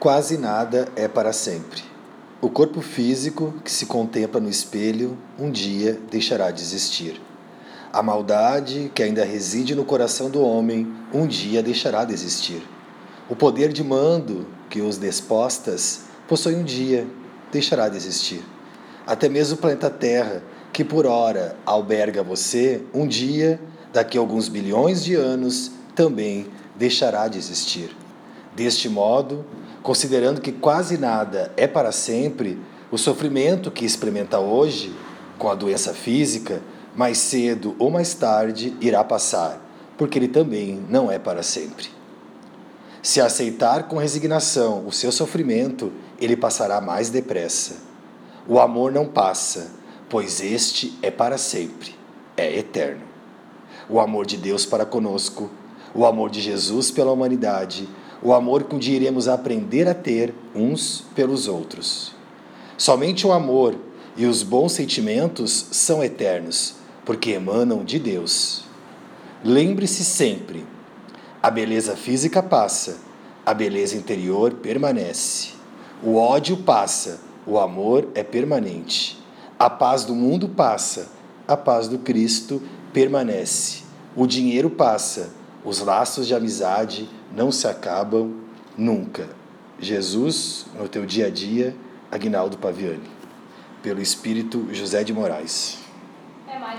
Quase nada é para sempre. O corpo físico que se contempla no espelho um dia deixará de existir. A maldade que ainda reside no coração do homem um dia deixará de existir. O poder de mando que os despostas possui um dia deixará de existir. Até mesmo o planeta Terra, que por ora alberga você, um dia, daqui a alguns bilhões de anos, também deixará de existir. Deste modo, considerando que quase nada é para sempre, o sofrimento que experimenta hoje, com a doença física, mais cedo ou mais tarde irá passar, porque ele também não é para sempre. Se aceitar com resignação o seu sofrimento, ele passará mais depressa. O amor não passa, pois este é para sempre, é eterno. O amor de Deus para conosco, o amor de Jesus pela humanidade, o amor que um iremos aprender a ter uns pelos outros. Somente o amor e os bons sentimentos são eternos, porque emanam de Deus. Lembre-se sempre: a beleza física passa, a beleza interior permanece. O ódio passa, o amor é permanente. A paz do mundo passa, a paz do Cristo permanece. O dinheiro passa, os laços de amizade não se acabam nunca. Jesus, no teu dia a dia, Agnaldo Paviani. Pelo Espírito José de Moraes.